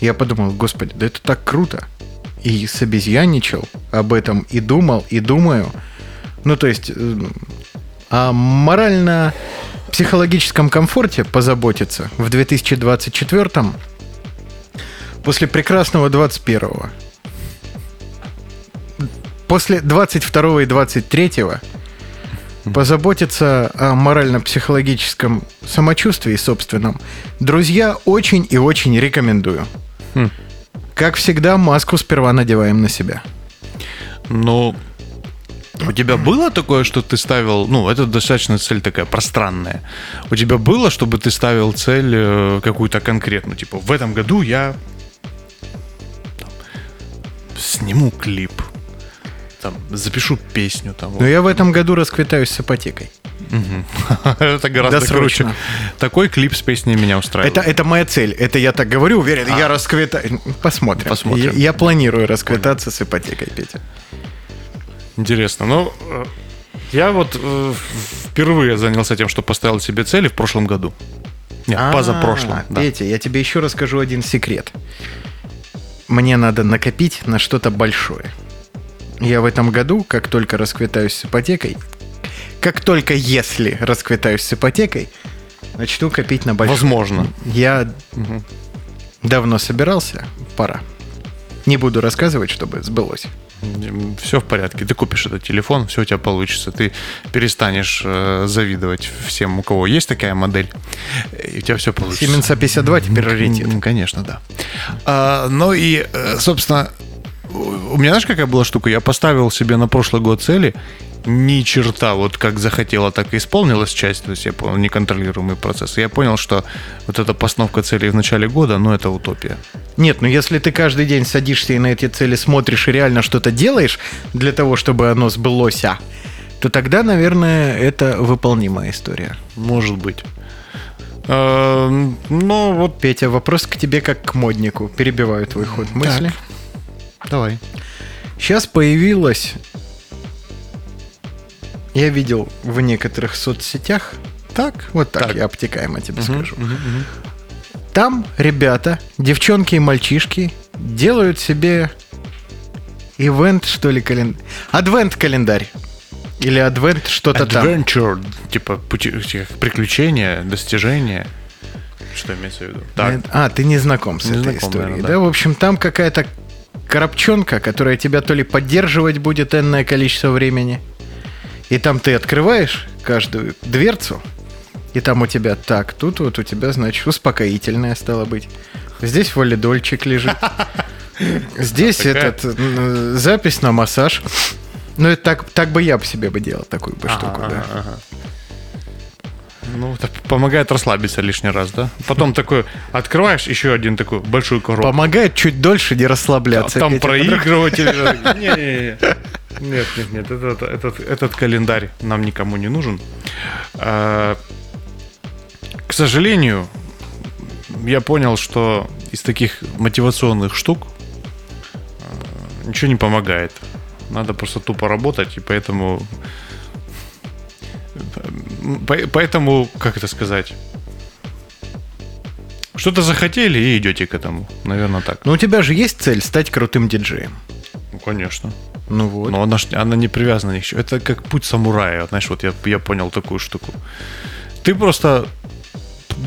Я подумал, господи, да это так круто. И собезьяничал об этом, и думал, и думаю. Ну, то есть, э, о морально-психологическом комфорте позаботиться в 2024 после прекрасного 21 После 22 и 23 позаботиться о морально-психологическом самочувствии собственном, друзья, очень и очень рекомендую. Как всегда, маску сперва надеваем на себя. Ну, у тебя было такое, что ты ставил, ну, это достаточно цель такая пространная. У тебя было, чтобы ты ставил цель э, какую-то конкретную, типа, в этом году я там, сниму клип, там, запишу песню, там. Но я в этом году расквитаюсь с ипотекой. Это гораздо Досрочно. круче. Такой клип с песней меня устраивает. Это, это моя цель. Это я так говорю, уверен. Я расквитаю. Посмотрим. Посмотрим. Я, я планирую расквитаться с ипотекой, Петя. Интересно. Ну, э, я вот э, впервые занялся тем, что поставил себе цели в прошлом году. Нет, позапрошлом. А, да. Петя, я тебе еще расскажу один секрет. Мне надо накопить на что-то большое. Я в этом году, как только расквитаюсь с ипотекой, как только если расквитаюсь с ипотекой, начну копить на большое. Возможно. Я давно собирался, пора. Не буду рассказывать, чтобы сбылось. Все в порядке. Ты купишь этот телефон, все у тебя получится. Ты перестанешь э, завидовать всем, у кого есть такая модель, и у тебя все получится. Siemens A52 теперь раритет. Конечно, да. А, ну и, э, собственно, у меня, знаешь, какая была штука? Я поставил себе на прошлый год цели, ни черта, вот как захотела, так и исполнилась часть, то есть я понял, неконтролируемый процесс. Я понял, что вот эта постановка целей в начале года, ну, это утопия. Нет, ну если ты каждый день садишься и на эти цели смотришь и реально что-то делаешь для того, чтобы оно сбылось, а, то тогда, наверное, это выполнимая история. Может быть. Э, Ну, вот Петя, вопрос к тебе как к моднику. Перебиваю твой ход мысли. Давай. Сейчас появилась... Я видел в некоторых соцсетях, Так, вот так, Так. я обтекаемо тебе скажу. Там ребята, девчонки и мальчишки делают себе ивент, что ли, календарь. Адвент-календарь. Или адвент что-то там. Adventure, типа пути, приключения, достижения. Что имеется в виду? Так. А, ты не знаком с Не этой знаком, историей, наверное, да? да. В общем, там какая-то коробчонка, которая тебя то ли поддерживать будет энное количество времени, и там ты открываешь каждую дверцу, и там у тебя так, тут вот у тебя, значит, успокоительное стало быть. Здесь валидольчик лежит. Здесь этот запись на массаж. Ну, это так, так бы я бы себе бы делал такую бы штуку, да. Ну, это помогает расслабиться лишний раз, да? Потом такой открываешь еще один такой большую коробку. Помогает чуть дольше не расслабляться. Там проигрыватель. Не-не-не. Нет, нет, нет, этот, этот, этот календарь нам никому не нужен. А, к сожалению, я понял, что из таких мотивационных штук а, ничего не помогает. Надо просто тупо работать, и поэтому... по- Поэтому, как это сказать? Что-то захотели и идете к этому. Наверное, так. Но у тебя же есть цель стать крутым диджеем. Ну, конечно. Ну вот. Но она, она не привязана ни к чему. Это как путь самурая. Знаешь, вот я, я понял такую штуку. Ты просто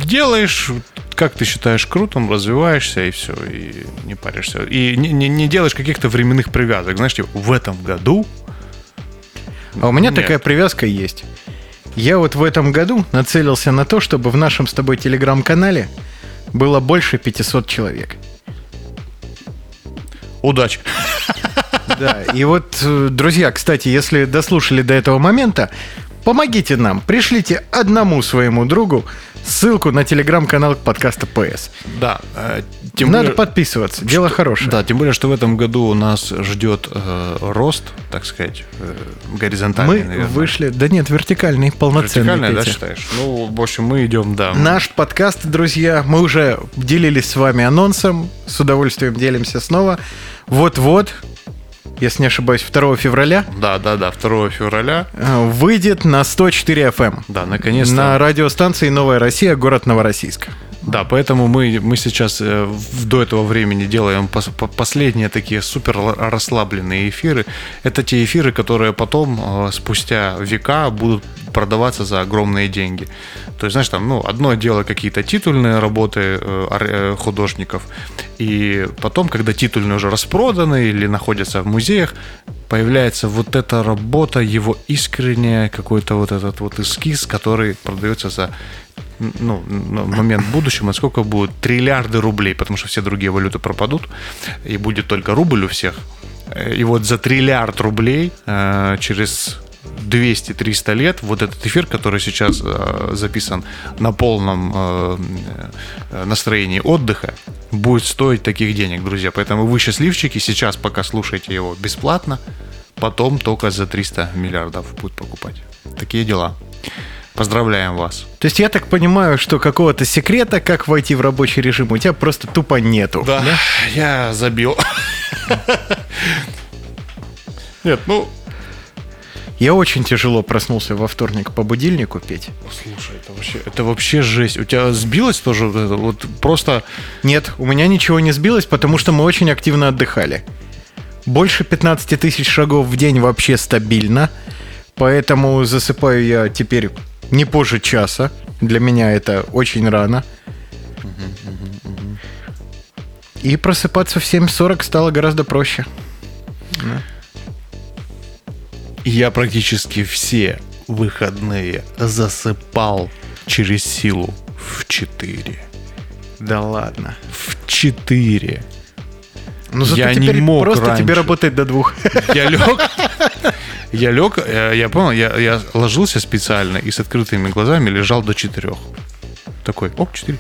делаешь, как ты считаешь крутым, развиваешься и все, и не паришься. И не, не- не делаешь каких-то временных привязок. Знаешь, типа, в этом году А у меня Нет. такая привязка есть. Я вот в этом году нацелился на то, чтобы в нашем с тобой телеграм-канале было больше 500 человек. удачи. Да, и вот, э, друзья, кстати, если дослушали до этого момента, помогите нам, пришлите одному своему другу ссылку на телеграм-канал подкаста ПС. Да, э, тем Надо более- подписываться, дело хорошее. Да, тем более, что в этом году нас ждет э, рост, так сказать, э, горизонтальный, Мы наверное. вышли, да нет, вертикальный, полноценный. Вертикальный, да, считаешь? Ну, в общем, мы идем, да. Наш подкаст, друзья, мы уже делились с вами анонсом, с удовольствием делимся снова. Вот-вот, если не ошибаюсь, 2 февраля Да, да, да, 2 февраля. э, выйдет на 104 FM. Да, наконец-то. На радиостанции «Новая Россия», город Новороссийск. Да, поэтому мы, мы сейчас э, до этого времени делаем пос- по- последние такие супер ла- расслабленные эфиры. Это те эфиры, которые потом, э, спустя века, будут продаваться за огромные деньги. То есть, знаешь, там, ну, одно дело какие-то титульные работы э, э, художников, и потом, когда титульные уже распроданы или находятся в музеях, появляется вот эта работа, его искренняя какой-то вот этот вот эскиз, который продается за ну, момент в будущем, а сколько будет? Триллиарды рублей, потому что все другие валюты пропадут, и будет только рубль у всех. Э, И вот за триллиард рублей э, через 200-300 лет вот этот эфир, который сейчас э, записан на полном э, э, настроении отдыха, будет стоить таких денег, друзья. Поэтому вы счастливчики, сейчас пока слушаете его бесплатно, потом только за 300 миллиардов будет покупать. Такие дела. Поздравляем вас. То есть я так понимаю, что какого-то секрета, как войти в рабочий режим, у тебя просто тупо нету. Да, я забил. Нет, ну... Я очень тяжело проснулся во вторник по будильнику петь. Слушай, это вообще, это вообще жесть. У тебя сбилось тоже вот это? Вот просто... Нет, у меня ничего не сбилось, потому что мы очень активно отдыхали. Больше 15 тысяч шагов в день вообще стабильно, поэтому засыпаю я теперь не позже часа. Для меня это очень рано. И просыпаться в 7.40 стало гораздо проще. Я практически все выходные засыпал через силу в 4. Да ладно. В 4. Ну зато Я не мог просто тебе раньше. работать до двух. Я лег, я лег, э, я понял, я, я ложился специально и с открытыми глазами лежал до четырех. Такой, оп, четыре.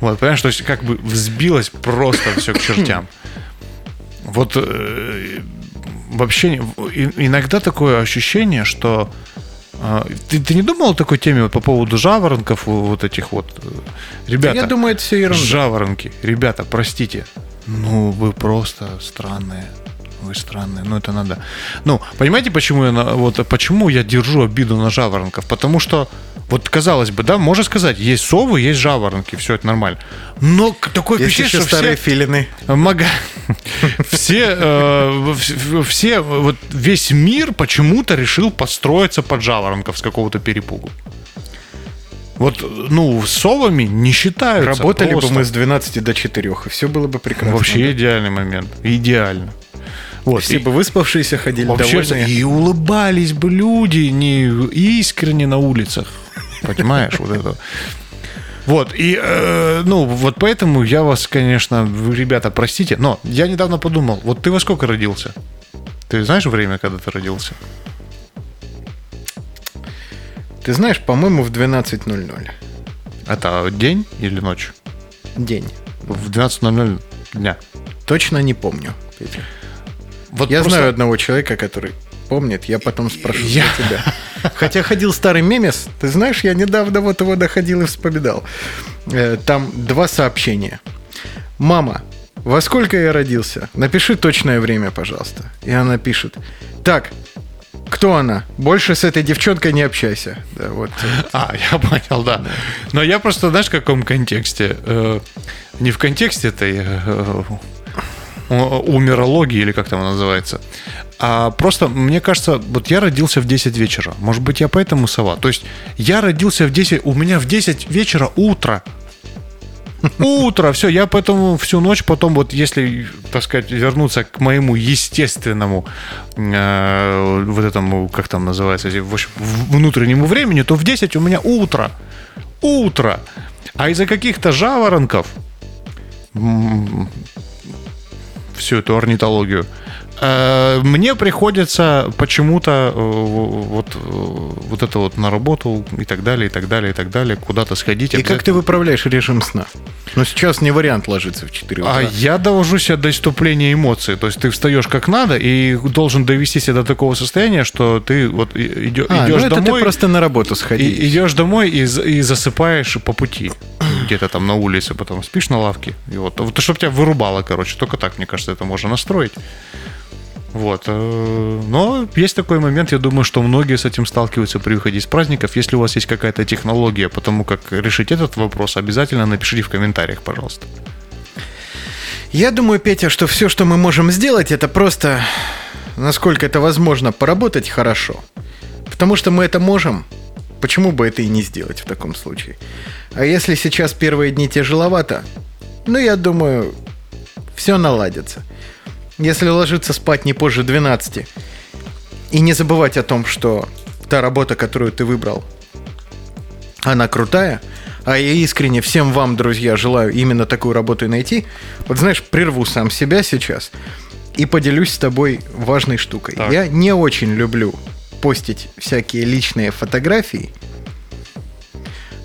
Вот, понимаешь, то есть как бы взбилось просто все к чертям. Вот э, вообще иногда такое ощущение, что а, ты, ты не думал о такой теме вот по поводу жаворонков вот этих вот э, ребята? Я думаю, это все ерунда. Жаворонки. Ребята, простите. Ну, вы просто странные. Вы странные. Ну, это надо. Ну, понимаете, почему я, вот, почему я держу обиду на жаворонков? Потому что, вот, казалось бы, да, можно сказать, есть совы, есть жаворонки, все это нормально. Но такое Есть впечатление, еще что старые все, филины. Мага- все, э, все, вот весь мир почему-то решил подстроиться под жаворонков с какого-то перепугу. Вот, ну, совами не считаются. Работали просто. бы мы с 12 до 4, и все было бы прекрасно. Вообще идеальный момент. Идеально. Вот. Все и- бы выспавшиеся ходили вообще, довольные. и улыбались бы люди не искренне на улицах. Понимаешь, вот это. Вот, и, э, ну, вот поэтому я вас, конечно, вы, ребята, простите, но я недавно подумал, вот ты во сколько родился? Ты знаешь время, когда ты родился? Ты знаешь, по-моему, в 12.00 Это день или ночь? день. В 12.00 дня. Точно не помню. Петя. Вот я просто- знаю одного человека, который помнит, я потом спрошу Я- тебя. Хотя ходил старый мемес, ты знаешь, я недавно вот его доходил и вспоминал. Э, Там два сообщения. Мама, во сколько я родился? Напиши точное время, пожалуйста. И она пишет. Так, кто она? Больше с этой девчонкой не общайся. Да, вот. А, я понял, да. Но я просто, знаешь, в каком контексте? Э, не в контексте этой э, умерологии, или как там она называется. А просто, мне кажется, вот я родился в 10 вечера. Может быть, я поэтому сова. То есть, я родился в 10, у меня в 10 вечера утро. Утро, все, я поэтому всю ночь потом, вот если, так сказать, вернуться к моему естественному, э, вот этому, как там называется, в общем, внутреннему времени, то в 10 у меня утро. Утро. А из-за каких-то жаворонков, всю эту орнитологию, э, мне приходится почему-то э, вот, э, вот это вот на работу и так далее, и так далее, и так далее, куда-то сходить. И как ты выправляешь режим сна? Но сейчас не вариант ложиться в 4 утра. А я довожу себя до иступления эмоций. То есть ты встаешь как надо и должен довести себя до такого состояния, что ты вот и- идё- А, идешь ну это домой. ты просто на работу и- сходи. идешь домой и, и засыпаешь по пути. Где-то там на улице, потом спишь на лавке. И вот, вот чтобы тебя вырубало, короче. Только так, мне кажется, это можно настроить. Вот. э, Но есть такой момент, я думаю, что многие с этим сталкиваются при выходе из праздников. Если у вас есть какая-то технология по тому, как решить этот вопрос, обязательно напишите в комментариях, пожалуйста. Я думаю, Петя, что все, что мы можем сделать, это просто, насколько это возможно, поработать хорошо. Потому что мы это можем, почему бы это и не сделать в таком случае? А если сейчас первые дни тяжеловато, ну, я думаю, все наладится. Если ложиться спать не позже 12 и не забывать о том, что та работа, которую ты выбрал, она крутая, а я искренне всем вам, друзья, желаю именно такую работу и найти. Вот знаешь, прерву сам себя сейчас и поделюсь с тобой важной штукой. Так. Я не очень люблю постить всякие личные фотографии,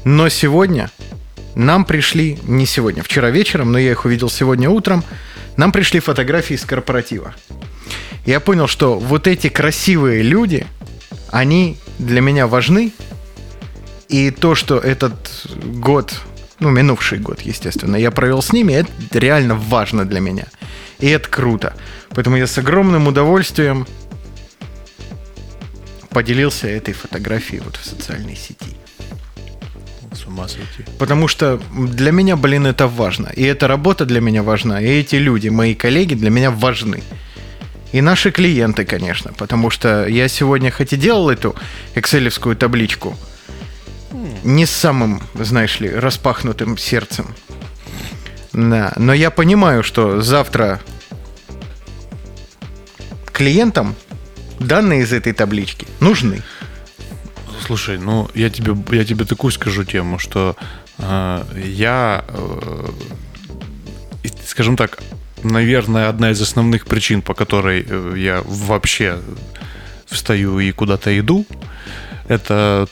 но сегодня нам пришли, не сегодня, вчера вечером, но я их увидел сегодня утром, нам пришли фотографии с корпоратива. Я понял, что вот эти красивые люди, они для меня важны, и то, что этот год, ну, минувший год, естественно, я провел с ними, это реально важно для меня. И это круто. Поэтому я с огромным удовольствием поделился этой фотографией вот в социальной сети. С ума сойти. Потому что для меня, блин, это важно. И эта работа для меня важна. И эти люди, мои коллеги, для меня важны. И наши клиенты, конечно. Потому что я сегодня хоть и делал эту экселевскую табличку не с самым, знаешь ли, распахнутым сердцем. Да. Но я понимаю, что завтра клиентам данные из этой таблички нужны. Слушай, ну я тебе, я тебе такую скажу тему, что э, я, э, и, скажем так, наверное, одна из основных причин, по которой э, я вообще встаю и куда-то иду, это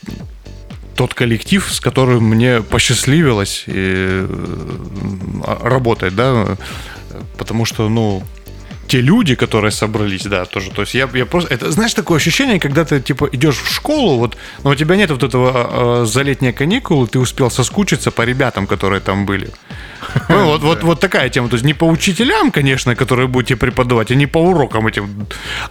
тот коллектив, с которым мне посчастливилось э, работать, да, потому что, ну, те люди, которые собрались, да, тоже. То есть я, я просто... Это, знаешь, такое ощущение, когда ты, типа, идешь в школу, вот, но у тебя нет вот этого э, за летние каникулы, ты успел соскучиться по ребятам, которые там были. Ну, вот, вот, вот такая тема. То есть не по учителям, конечно, которые будете преподавать, а не по урокам этим,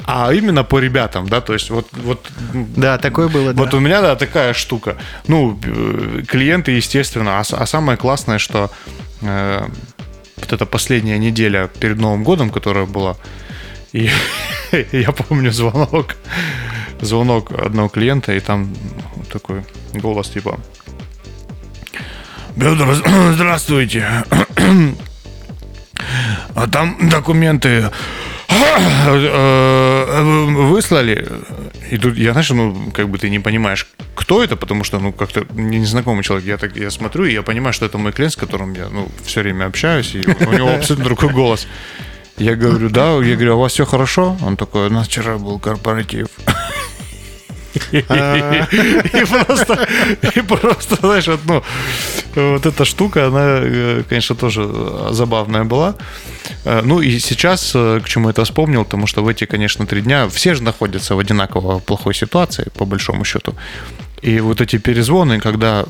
а именно по ребятам, да, то есть вот... вот Да, такое было, да. вот у меня, да, такая штука. Ну, э, клиенты, естественно. А, а самое классное, что э, вот эта последняя неделя перед Новым годом, которая была, и я помню звонок, звонок одного клиента, и там такой голос типа Петр, здравствуйте. А там документы выслали. И тут я, знаешь, ну, как бы ты не понимаешь, кто это, потому что, ну, как-то незнакомый человек. Я так, я смотрю, и я понимаю, что это мой клиент, с которым я, ну, все время общаюсь, и у него абсолютно другой голос. Я говорю, да, я говорю, а у вас все хорошо? Он такой, у нас вчера был корпоратив. И просто, и просто, знаешь, вот, ну, вот эта штука, она, э, конечно, тоже забавная была. Э, Ну и сейчас, э, к чему это вспомнил, потому что в эти, конечно, три дня все же находятся в одинаково плохой ситуации, по большому счету. И вот эти перезвоны, когда,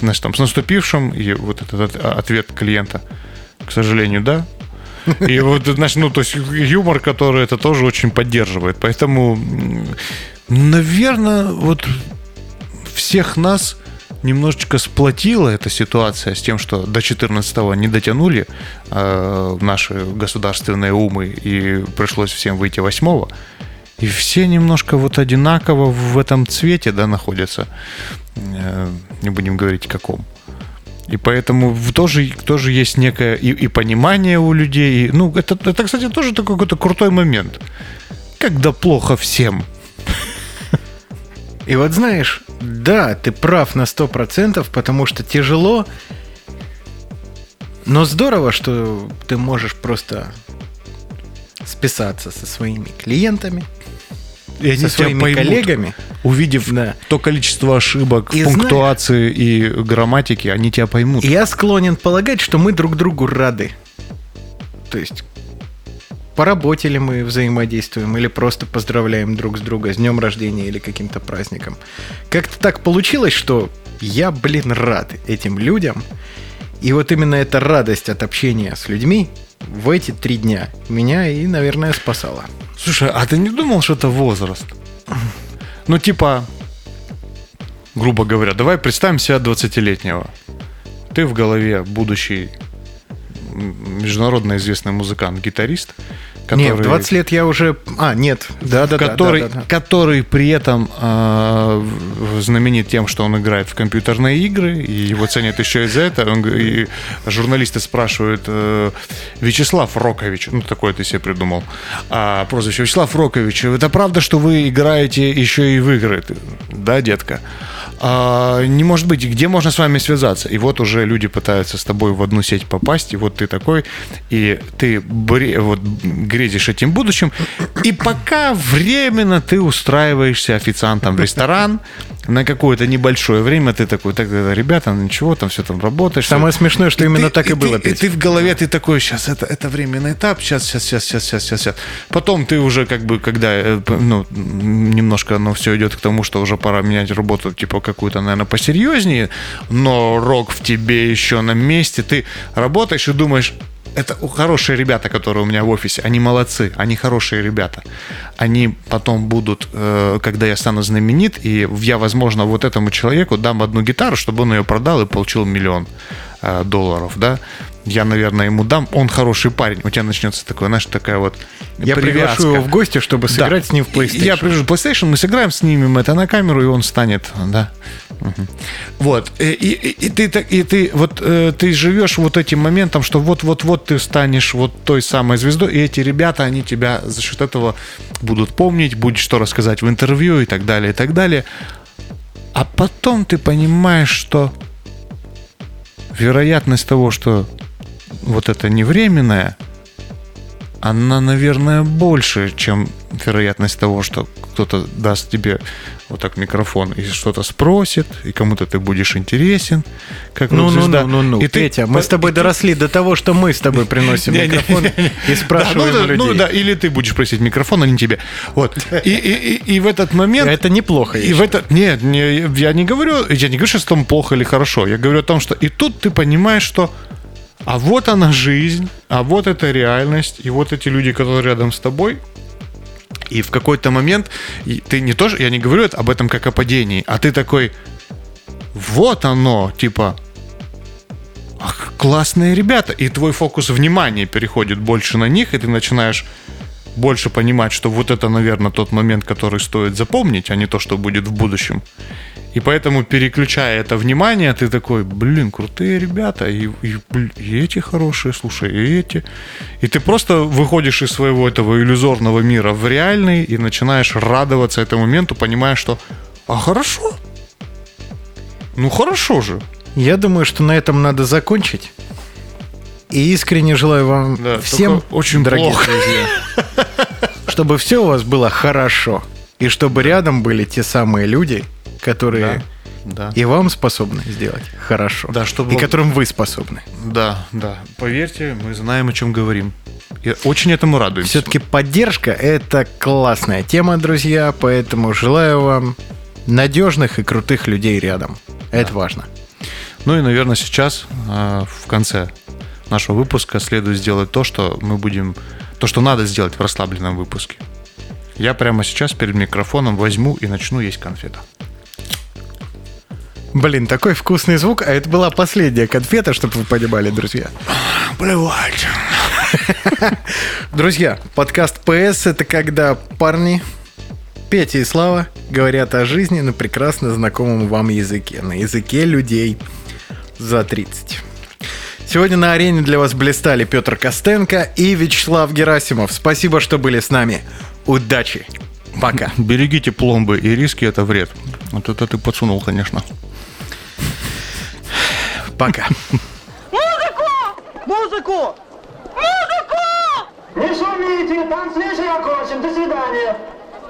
значит, там, с наступившим, и вот этот от- ответ клиента, к сожалению, да. И вот, значит, ну, то есть юмор, который это тоже очень поддерживает. Поэтому, наверное, вот всех нас немножечко сплотила эта ситуация с тем, что до 14-го не дотянули э, наши государственные умы, и пришлось всем выйти 8 И все немножко вот одинаково в этом цвете, да, находятся. Э, не будем говорить каком. И поэтому тоже, тоже есть некое и, и понимание у людей. и, ну, это, это, кстати, тоже такой какой-то крутой момент. Когда плохо всем. И вот знаешь, да, ты прав на 100%, потому что тяжело, но здорово, что ты можешь просто списаться со своими клиентами, И со своими коллегами. Увидев Да. то количество ошибок И в пунктуации и грамматике, они тебя поймут. Я склонен полагать, что мы друг другу рады. То есть, по работе ли мы взаимодействуем, или просто поздравляем друг с друга с днем рождения или каким-то праздником. Как-то так получилось, что я, блин, рад этим людям. И вот именно эта радость от общения с людьми в эти три дня меня и, наверное, спасала. Слушай, а ты не думал, что это возраст? Ну, типа, грубо говоря, давай представим себя 20-летнего. Ты в голове будущий международно известный музыкант, гитарист, который, Нет, в 20 лет я уже... А, нет, да-да-да. который, да-да-да. который при этом э, знаменит тем, что он играет в компьютерные игры, и его ценят еще и за это. Он и журналисты спрашивают, э, Вячеслав Рокович, ну такое ты себе придумал, а, прозвище Вячеслав Рокович, это правда, что вы играете еще и в игры? Да, детка? «А, не может быть, где можно с вами связаться? И вот уже люди пытаются с тобой в одну сеть попасть, и вот ты такой, и ты бре- вот, грезишь этим будущим, и пока временно ты устраиваешься официантом в ресторан, на какое-то небольшое время ты такой, так, ребята, ну ничего, там все там работаешь. Самое смешное, что именно ты- так и было, Ты, и ты в голове, ты такой, сейчас это, это временный этап, сейчас, сейчас, сейчас, сейчас, сейчас, сейчас, сейчас. Потом ты уже как бы, когда, э, ну, немножко оно все идет к тому, что уже пора менять работу, типа какую-то, наверное, посерьезнее, но рок в тебе еще на месте, ты работаешь и думаешь, это хорошие ребята, которые у меня в офисе, они молодцы, они хорошие ребята. Они потом будут, э, когда я стану знаменит, и я, возможно, вот этому человеку дам одну гитару, чтобы он ее продал и получил миллион э, долларов, да. Я, наверное, ему дам. Он хороший парень. У тебя начнется такое, знаешь, такая вот Я приглашу привязка. его в гости, чтобы Да. сыграть с ним в PlayStation. Я привяжу PlayStation, мы сыграем, снимем это на камеру, и он станет, да. Мгм. Вот. И, и- и ты, и ты, вот, э, ты живешь вот этим моментом, что вот-вот-вот ты станешь вот той самой звездой, и эти ребята, они тебя за счет этого будут помнить, будет что рассказать в интервью и так далее, и так далее. А потом ты понимаешь, что вероятность того, что вот это не временное, она, наверное, больше, чем вероятность того, что кто-то даст тебе вот так микрофон и что-то спросит, и кому-то ты будешь интересен, как Ну, ну, ну, ну, ну, И ты Петя, мы по- с тобой ты- доросли до того, что мы с тобой приносим микрофон и ну, спрашиваем да, у людей. ну да, или ты будешь просить микрофон, а не тебе. Вот. И, в этот момент... Это неплохо. И в этот... Нет, не, я не говорю, я не говорю сейчас о том, плохо или хорошо. Я говорю о том, что и тут ты понимаешь, что а вот она жизнь, а вот эта реальность, и вот эти люди, которые рядом с тобой. И в какой-то момент ты не тоже, я не говорю об этом как о падении, а ты такой, вот оно, типа, ах, классные ребята, и твой фокус внимания переходит больше на них, и ты начинаешь больше понимать, что вот это, наверное, тот момент, который стоит запомнить, а не то, что будет в будущем. И поэтому, переключая это внимание, ты такой, блин, крутые ребята, и, и, и эти хорошие, слушай, и эти. И ты просто выходишь из своего этого иллюзорного мира в реальный и начинаешь радоваться этому моменту, понимая, что а хорошо. Ну хорошо же. Я думаю, что на этом надо закончить. И искренне желаю вам Да, всем, очень дорогие плохо. друзья, чтобы все у вас было хорошо. И чтобы рядом были те самые люди, которые Да. и вам способны сделать хорошо. Да, чтобы- И которым вы способны. Да, да. Поверьте, мы знаем, о чем говорим. И очень этому радуемся. Все-таки поддержка – это классная тема, друзья, поэтому желаю вам надежных и крутых людей рядом. Это важно. Ну и, наверное, сейчас, э, в конце нашего выпуска, следует сделать то, что мы будем... То, что надо сделать в расслабленном выпуске. Я прямо сейчас перед микрофоном возьму и начну есть конфету. Блин, такой вкусный звук, а это была последняя конфета, чтобы вы понимали, друзья. Плевать. Друзья, подкаст ПС – это когда парни Петя и Слава говорят о жизни на прекрасно знакомом вам языке, на языке людей за 30. Сегодня на арене для вас блистали Петр Костенко и Вячеслав Герасимов. Спасибо, что были с нами. Удачи. Пока. Берегите пломбы и риски, это вред. Вот это ты подсунул, конечно. Пока. Музыку! Музыку! Не шумите, танцвишь окончен. До свидания.